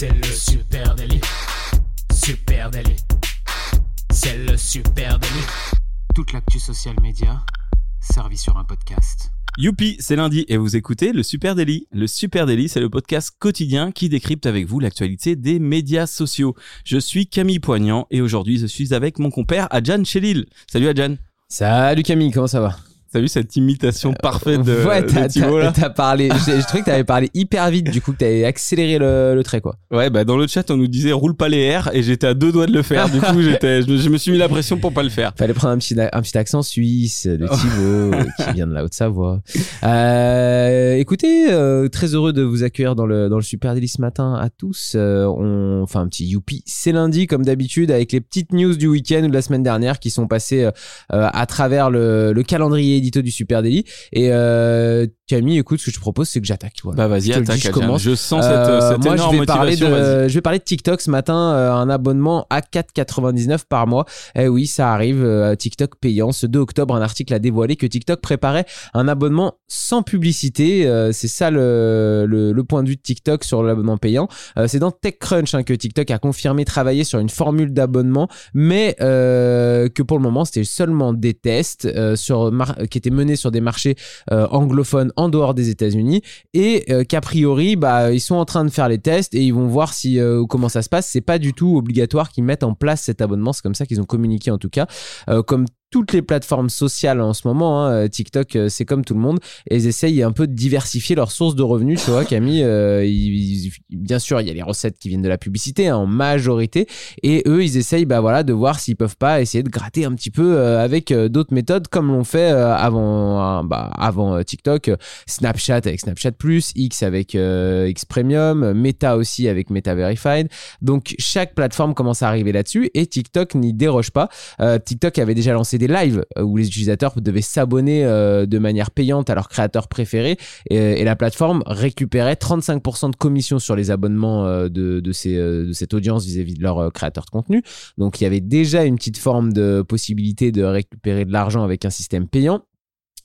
C'est le super délit. Super délit. C'est le super délit. Toute l'actu social média servie sur un podcast. Youpi, c'est lundi et vous écoutez le Super Daily. Le Super Daily, c'est le podcast quotidien qui décrypte avec vous l'actualité des médias sociaux. Je suis Camille Poignant et aujourd'hui je suis avec mon compère Adjan Chelil. Salut Adjan. Salut Camille, comment ça va? T'as vu cette imitation parfaite de, ouais, de t'as, parlé. J'ai, j'ai trouvé que t'avais parlé hyper vite, du coup que t'avais accéléré le, le trait quoi. Ouais, bah dans le chat on nous disait roule pas les airs et j'étais à deux doigts de le faire. Du coup, j'étais, je, me- je me suis mis la pression pour pas le faire. Fallait prendre un petit, un petit accent suisse de Thibaut euh, qui vient de la Haute-Savoie. Euh, écoutez, euh, très heureux de vous accueillir dans le dans le Super Daily ce matin à tous. Euh, on fait un petit youpi. C'est lundi comme d'habitude avec les petites news du week-end ou de la semaine dernière qui sont passées euh, euh, à travers le, le calendrier édito du Super Daily. Et euh, Camille, écoute, ce que je te propose, c'est que j'attaque. Voilà. Bah vas-y, dis, attaque je commence. Je sens cette, Euh, cette moi, énorme je vais parler motivation. de, je vais parler de TikTok ce matin, euh, un abonnement à 4,99 par mois. Eh oui, ça arrive, euh, TikTok payant. Ce 2 octobre, un article a dévoilé que TikTok préparait un abonnement sans publicité. Euh, c'est ça le, le, le point de vue de TikTok sur l'abonnement payant. Euh, c'est dans TechCrunch hein, que TikTok a confirmé travailler sur une formule d'abonnement, mais euh, que pour le moment, c'était seulement des tests euh, sur qui étaient menés sur des marchés euh, anglophones en dehors des États-Unis et euh, qu'a priori bah ils sont en train de faire les tests et ils vont voir si euh, comment ça se passe. C'est pas du tout obligatoire qu'ils mettent en place cet abonnement. C'est comme ça qu'ils ont communiqué en tout cas. Euh, comme toutes les plateformes sociales en ce moment, hein, euh, TikTok, euh, c'est comme tout le monde, et ils essayent un peu de diversifier leurs sources de revenus. Tu vois, Camille, euh, ils- ils- bien sûr, il y a les recettes qui viennent de la publicité hein, en majorité, et eux, ils essayent, bah voilà, de voir s'ils peuvent pas essayer de gratter un petit peu euh, avec euh, d'autres méthodes, comme l'ont fait avant, euh, bah, avant TikTok, Snapchat avec Snapchat Plus, X avec X Premium, Meta aussi avec Meta Verified. Donc chaque plateforme commence à arriver là-dessus, et TikTok n'y déroge pas. TikTok avait déjà lancé des lives où les utilisateurs devaient s'abonner euh, de manière payante à leur créateur préféré et, la plateforme récupérait 35% de commission sur les abonnements euh, de, de, ces, euh, de cette audience vis-à-vis de leur créateur de contenu. Donc il y avait déjà une petite forme de possibilité de récupérer de l'argent avec un système payant.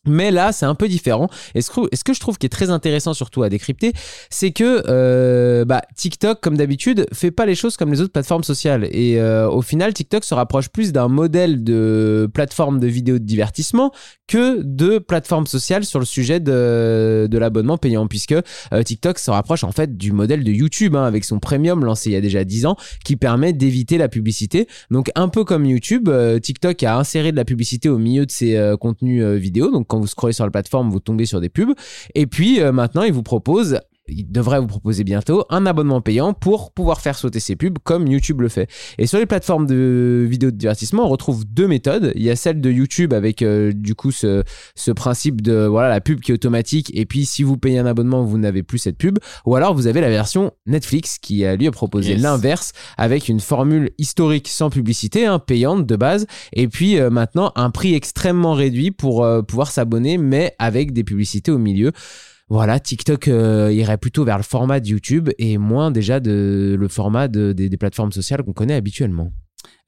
Mais là, c'est un peu différent. Et ce que, je trouve qui est très intéressant surtout à décrypter, c'est que euh, bah, TikTok, comme d'habitude, fait pas les choses comme les autres plateformes sociales. Et euh, au final, TikTok se rapproche plus d'un modèle de plateforme de vidéo de divertissement que de plateforme sociale sur le sujet de, l'abonnement payant, puisque euh, TikTok se rapproche en fait du modèle de YouTube, hein, avec son premium lancé il y a déjà 10 ans, qui permet d'éviter la publicité. Donc un peu comme YouTube, TikTok a inséré de la publicité au milieu de ses contenus vidéo. Donc quand vous scrollez sur la plateforme, vous tombez sur des pubs. Et puis euh, maintenant, il vous propose il devrait vous proposer bientôt un abonnement payant pour pouvoir faire sauter ces pubs comme YouTube le fait. Et sur les plateformes de vidéos de divertissement, on retrouve deux méthodes. Il y a celle de YouTube avec euh, du coup ce, ce principe de voilà la pub qui est automatique et puis si vous payez un abonnement, vous n'avez plus cette pub. Ou alors vous avez la version Netflix qui a lui a proposé Yes. l'inverse avec une formule historique sans publicité, hein, payante de base, et puis euh, maintenant un prix extrêmement réduit pour euh, pouvoir s'abonner mais avec des publicités au milieu. Voilà, TikTok euh, irait plutôt vers le format de YouTube et moins déjà de le format de- des- des plateformes sociales qu'on connaît habituellement.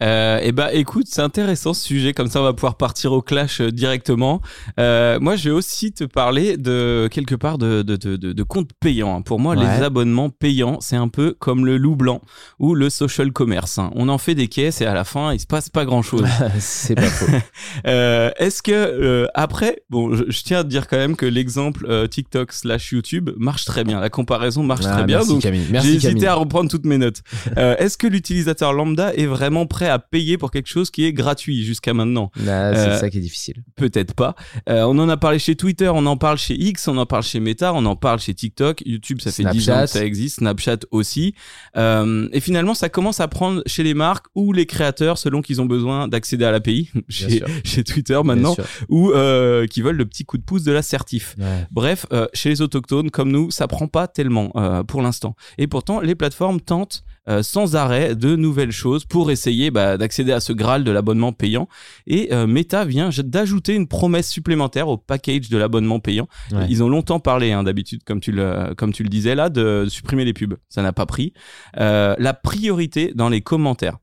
Euh, et bah écoute, c'est intéressant ce sujet, comme ça on va pouvoir partir au clash euh, directement. Euh, moi je vais aussi te parler de quelque part de, de, de, comptes payants. Pour moi, Ouais. les abonnements payants, c'est un peu comme le loup blanc ou le social commerce. hein. On en fait des caisses et à la fin, il se passe pas grand chose. C'est pas faux. Euh, Est-ce que après, bon, je, je tiens à te dire quand même que l'exemple TikTok slash YouTube marche très bien. La comparaison marche Ah, très bien. merci donc Camille. j'ai hésité à reprendre toutes mes notes. Est-ce que l'utilisateur lambda est vraiment vraiment prêt à payer pour quelque chose qui est gratuit jusqu'à maintenant Là, c'est Euh, ça qui est difficile. Peut-être pas. Euh, on en a parlé chez Twitter, on en parle chez X, on en parle chez Meta, on en parle chez TikTok, YouTube, ça fait 10 Snapchat. ans que ça existe, Snapchat aussi. Euh, et finalement, ça commence à prendre chez les marques ou les créateurs selon qu'ils ont besoin d'accéder à l'API chez, chez Twitter maintenant ou euh, qui veulent le petit coup de pouce de l'assertif. Ouais. Bref, euh, chez les autochtones comme nous, ça prend pas tellement euh, pour l'instant. Et pourtant, les plateformes tentent euh, sans arrêt de nouvelles choses pour essayer bah, d'accéder à ce graal de l'abonnement payant. Et euh, Meta vient d'ajouter une promesse supplémentaire au package de l'abonnement payant. Ouais. Ils ont longtemps parlé, hein, d'habitude, comme tu le comme tu le disais là, de supprimer les pubs. Ça n'a pas pris. Euh, la priorité dans les commentaires.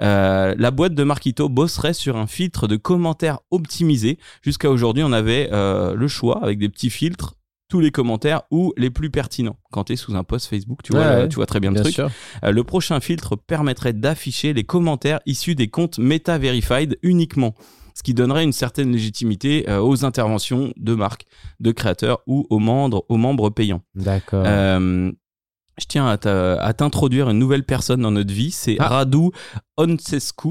Euh, la boîte de Marquito bosserait sur un filtre de commentaires optimisé. Jusqu'à aujourd'hui, on avait euh, le choix avec des petits filtres tous les commentaires ou les plus pertinents. Quand tu es sous un post Facebook, tu vois, Ouais, le- ouais. tu vois très bien le truc. Euh, le prochain filtre permettrait d'afficher les commentaires issus des comptes Meta Verified uniquement, ce qui donnerait une certaine légitimité euh, aux interventions de marques, de créateurs ou aux membres, aux membres payants. D'accord. Euh, je tiens à t'introduire une nouvelle personne dans notre vie, c'est Ah. Radu Oncescu.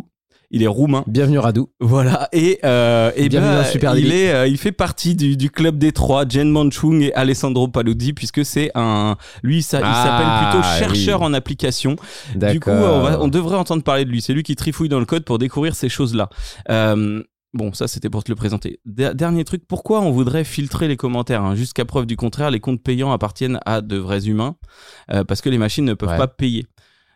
Il est roumain. Bienvenue Radou. Voilà, et, euh, et Bienvenue ben, Super il, est, euh, il fait partie du, du club des trois, Jen Manchung et Alessandro Paludi, puisque c'est un. Lui, ça, il Ah, s'appelle plutôt chercheur oui. en application. Du coup, on, va- on devrait entendre parler de lui. C'est lui qui trifouille dans le code pour découvrir ces choses-là. Euh, bon, ça, c'était pour te le présenter. Der- dernier truc, pourquoi on voudrait filtrer les commentaires hein? Jusqu'à preuve du contraire, les comptes payants appartiennent à de vrais humains euh, parce que les machines ne peuvent Ouais. pas payer.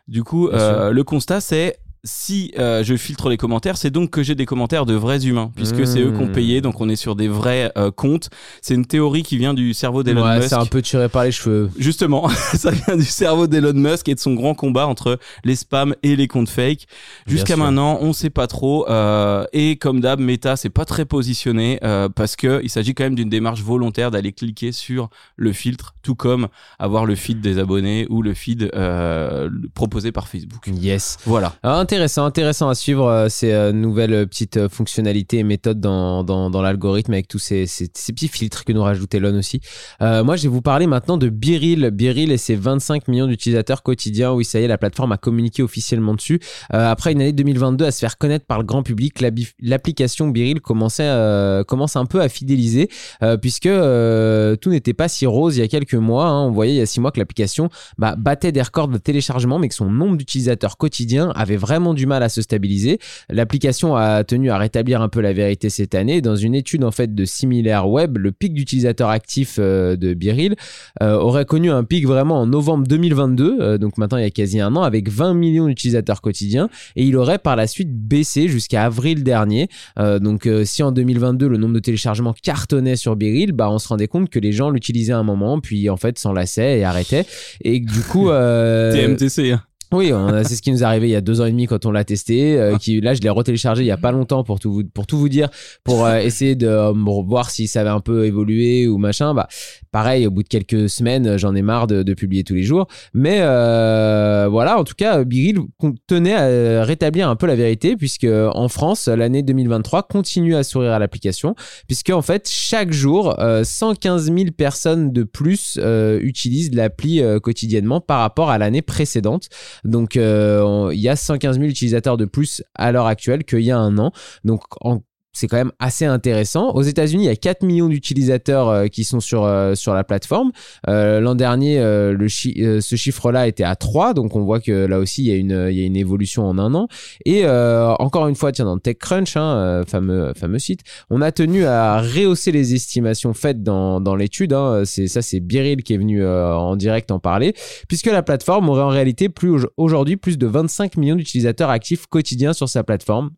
Du coup, euh, le constat, c'est si euh, je filtre les commentaires, c'est donc que j'ai des commentaires de vrais humains, puisque c'est eux qui ont Mmh. payé, donc on est sur des vrais euh, comptes. C'est une théorie qui vient du cerveau d'Elon Ouais, Musk. c'est un peu tiré par les cheveux. Justement, ça vient du cerveau d'Elon Musk et de son grand combat entre les spams et les comptes fake. Jusqu'à maintenant, on sait pas trop. euh, et comme d'hab, Meta c'est pas très positionné euh, parce que il s'agit quand même d'une démarche volontaire d'aller cliquer sur le filtre, tout comme avoir le feed des abonnés ou le feed euh, proposé par Facebook. Yes. Voilà. Ah, intéressant, intéressant à suivre euh, ces euh, nouvelles euh, petites fonctionnalités et méthodes dans, dans, dans l'algorithme avec tous ces, ces, petits filtres que nous rajoute Elon aussi. Moi, je vais vous parler maintenant de Biril. Biril et ses 25 millions d'utilisateurs quotidiens. Oui, ça y est, la plateforme a communiqué officiellement dessus. Après une année 2022 à se faire connaître par le grand public, l'application Biril commençait, commence un peu à fidéliser puisque tout n'était pas si rose il y a quelques mois. hein. On voyait il y a six mois que l'application bah, battait des records de téléchargement, mais que son nombre d'utilisateurs quotidiens avait vraiment du mal à se stabiliser. L'application a tenu à rétablir un peu la vérité cette année. Dans une étude en fait de Similar Web, le pic d'utilisateurs actifs euh, de Biril euh, aurait connu un pic vraiment en novembre 2022, euh, donc maintenant il y a quasi un an, avec 20 millions d'utilisateurs quotidiens, et il aurait par la suite baissé jusqu'à avril dernier. Donc si en 2022 le nombre de téléchargements cartonnait sur Biril, bah on se rendait compte que les gens l'utilisaient un moment, puis en fait s'enlaçaient et arrêtaient, et du coup TMTC. hein. Oui, c'est ce qui nous est arrivé il y a deux ans et demi quand on l'a testé. euh, qui, là, je l'ai retéléchargé il y a pas longtemps pour tout vous, pour tout vous dire, pour euh, essayer de euh, voir si ça avait un peu évolué ou machin. Bah, pareil, au bout de quelques semaines, j'en ai marre de, de publier tous les jours. Mais euh, voilà, en tout cas, Biril tenait à rétablir un peu la vérité puisque en France, l'année 2023 continue à sourire à l'application puisque en fait, chaque jour, euh, 115 000 personnes de plus euh, utilisent l'appli euh, quotidiennement par rapport à l'année précédente. Donc, euh, il y a 115 000 utilisateurs de plus à l'heure actuelle qu'il y a un an. Donc, en- c'est quand même assez intéressant. Aux États-Unis, il y a 4 millions d'utilisateurs euh, qui sont sur, euh, sur la plateforme. Euh, L'an dernier, ce chiffre-là était à 3. Donc, on voit que là aussi, il y a une, il y a une évolution en un an. Et encore une fois, tiens, dans TechCrunch, hein, fameux, fameux site, on a tenu à rehausser les estimations faites dans, dans l'étude. Hein. C'est, ça, c'est Biril qui est venu en direct en parler puisque la plateforme aurait en réalité plus au- aujourd'hui plus de 25 millions d'utilisateurs actifs quotidiens sur sa plateforme.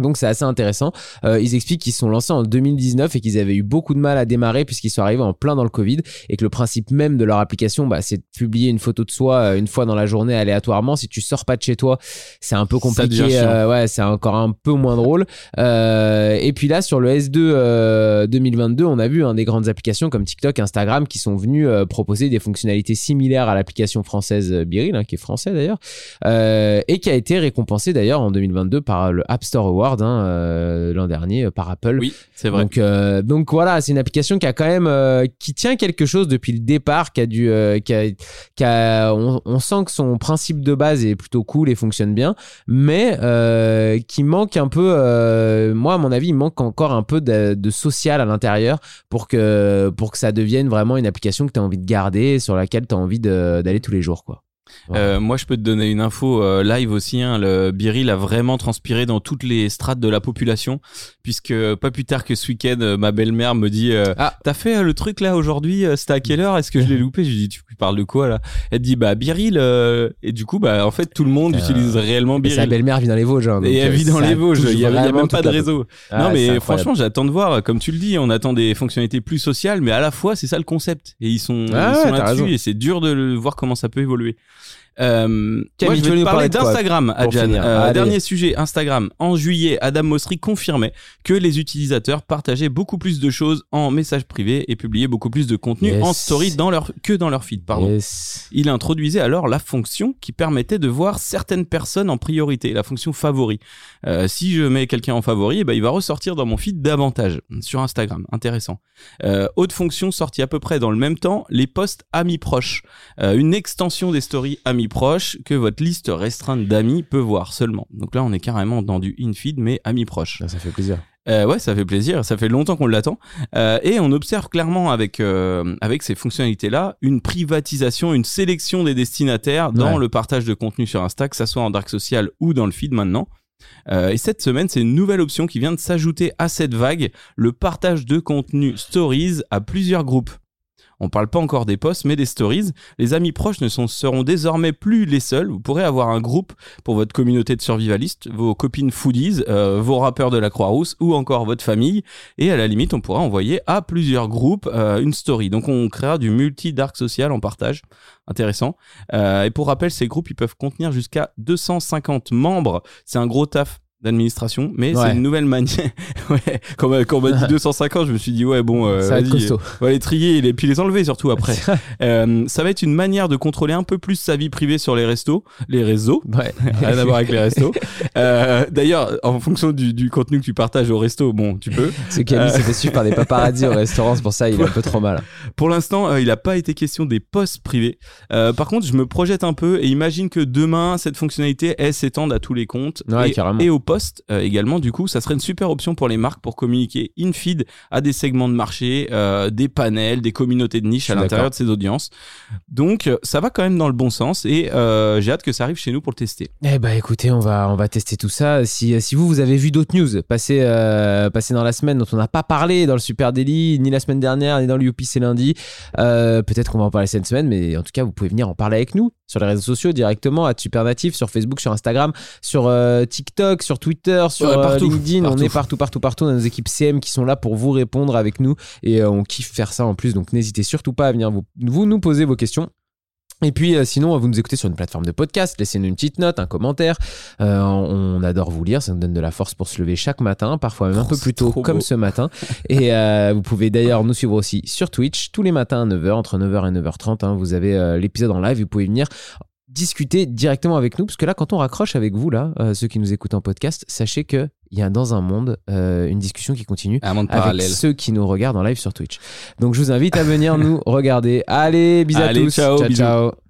Donc c'est assez intéressant. Euh, ils expliquent qu'ils se sont lancés en 2019 et qu'ils avaient eu beaucoup de mal à démarrer puisqu'ils sont arrivés en plein dans le Covid et que le principe même de leur application, bah, c'est de publier une photo de soi euh, une fois dans la journée aléatoirement. Si tu sors pas de chez toi, c'est un peu compliqué. euh, ouais, c'est encore un peu moins drôle. Euh, et puis là, sur le S2 euh, 2022, on a vu hein, des grandes applications comme TikTok, Instagram qui sont venues proposer des fonctionnalités similaires à l'application française Biril, hein, qui est français d'ailleurs, et qui a été récompensée d'ailleurs en 2022 par le App Store Award Award hein, euh, l'an dernier euh, par Apple. Oui, c'est vrai. Donc, euh, donc voilà, c'est une application qui a quand même euh, qui tient quelque chose depuis le départ, qui a euh, qui a, qui a- on, on sent que son principe de base est plutôt cool et fonctionne bien, mais qui manque un peu. moi, à mon avis, il manque encore un peu de, de social à l'intérieur pour que pour que ça devienne vraiment une application que tu as envie de garder, sur laquelle tu as envie d'aller tous les jours, quoi. Euh, moi, je peux te donner une info euh, live aussi. Hein, le Biril a vraiment transpiré dans toutes les strates de la population, puisque euh, pas plus tard que ce week-end, euh, ma belle-mère me dit euh, Ah. T'as fait le truc là aujourd'hui C'était à quelle heure? Est-ce que je l'ai loupé Je lui dis Tu parles de quoi là? Elle dit Bah Biril. euh, Et du coup, bah en fait, tout le monde utilise réellement Et sa Biril. belle-mère vit dans les Vosges. hein, donc, Et elle vit dans les Vosges. Il y avait, il y a même pas de réseau. Ah, non, mais franchement, j'attends de voir. Comme tu le dis, on attend des fonctionnalités plus sociales, mais à la fois, c'est ça le concept. Et ils sont, Ah ils sont là-dessus et c'est dur de le- voir comment ça peut évoluer. Euh, moi, je vais nous parler d'Instagram, Adjan. Euh, dernier sujet, Instagram. En juillet, Adam Mosseri confirmait que les utilisateurs partageaient beaucoup plus de choses en messages privés et publiaient beaucoup plus de contenu Yes. en story dans leur, que dans leur feed. Pardon. Yes. Il introduisait alors la fonction qui permettait de voir certaines personnes en priorité, la fonction favori. Euh, si je mets quelqu'un en favori, eh ben, il va ressortir dans mon feed davantage sur Instagram. Intéressant. Euh, autre fonction sortie à peu près dans le même temps, les posts amis proches. Euh, une extension des stories amis proches que votre liste restreinte d'amis peut voir seulement. Donc là, on est carrément dans du in-feed, mais amis proches. Ça fait plaisir. Euh, ouais, ça fait plaisir. Ça fait longtemps qu'on l'attend. Euh, et on observe clairement avec euh, avec ces fonctionnalités-là une privatisation, une sélection des destinataires dans Ouais. le partage de contenu sur Insta, que ça soit en dark social ou dans le feed maintenant. Euh, et cette semaine, c'est une nouvelle option qui vient de s'ajouter à cette vague, le partage de contenu stories à plusieurs groupes. On parle pas encore des posts, mais des stories. Les amis proches ne sont, seront désormais plus les seuls. Vous pourrez avoir un groupe pour votre communauté de survivalistes, vos copines foodies, euh, vos rappeurs de la Croix-Rousse ou encore votre famille. Et à la limite, on pourra envoyer à plusieurs groupes euh, une story. Donc on créera du multi-dark social en partage. Intéressant. Euh, et pour rappel, ces groupes, ils peuvent contenir jusqu'à 250 membres. C'est un gros taf d'administration, mais Ouais. c'est une nouvelle manière. ouais, quand, on- m'a dit 250, je me suis dit ouais bon, euh, ça va être vas-y, costaud. on va les trier et les, puis les enlever surtout après. Euh, ça va être une manière de contrôler un peu plus sa vie privée sur les restos, les réseaux. Ouais. Rien à voir avec les restos. Euh, D'ailleurs, en fonction du, du contenu que tu partages au resto, bon, tu peux. C'est Camille s'est fait suivre par des paparazzis au restaurant, c'est pour ça il est un peu trop mal. Pour l'instant, il n'a pas été question des posts privés. Par contre, je me projette un peu et imagine que demain, cette fonctionnalité, elle s'étende à tous les comptes Ouais, et, carrément. et aux posts euh, également. Du coup, ça serait une super option pour les marques pour communiquer in-feed à des segments de marché, euh, des panels, des communautés de niche à l'intérieur de ces audiences. Donc, euh, ça va quand même dans le bon sens et euh, j'ai hâte que ça arrive chez nous pour le tester. Eh ben écoutez, on va on va tester tout ça. Si si vous vous avez vu d'autres news passer passer dans la semaine dont on n'a pas parlé dans le Super Daily ni la semaine dernière ni dans le Youpi c'est lundi, peut-être qu'on va en parler cette semaine, mais en tout cas vous pouvez venir en parler avec nous sur les réseaux sociaux directement à Supernatif sur Facebook, sur Instagram, sur euh, TikTok, sur Twitter, sur Ouais, euh, partout, LinkedIn. On est partout partout partout. On a nos équipes CM qui sont là pour vous répondre avec nous et euh, on kiffe faire ça en plus. Donc n'hésitez surtout pas à venir vous vous nous poser vos questions. Et puis euh, sinon, vous nous écoutez sur une plateforme de podcast, laissez-nous une petite note, un commentaire. Euh, on adore vous lire, ça nous donne de la force pour se lever chaque matin, parfois même un Oh, peu plus tôt, comme beau. ce matin. Et euh, vous pouvez d'ailleurs nous suivre aussi sur Twitch tous les matins à 9h, entre 9h et 9h30. hein. vous avez euh, l'épisode en live, vous pouvez venir discuter directement avec nous, parce que là, quand on raccroche avec vous, là, euh, ceux qui nous écoutent en podcast, sachez que il y a dans un monde euh, une discussion qui continue Un monde avec parallèle. ceux qui nous regardent en live sur Twitch. Donc je vous invite à venir nous regarder. Allez, bisous Allez, à tous. ciao, ciao.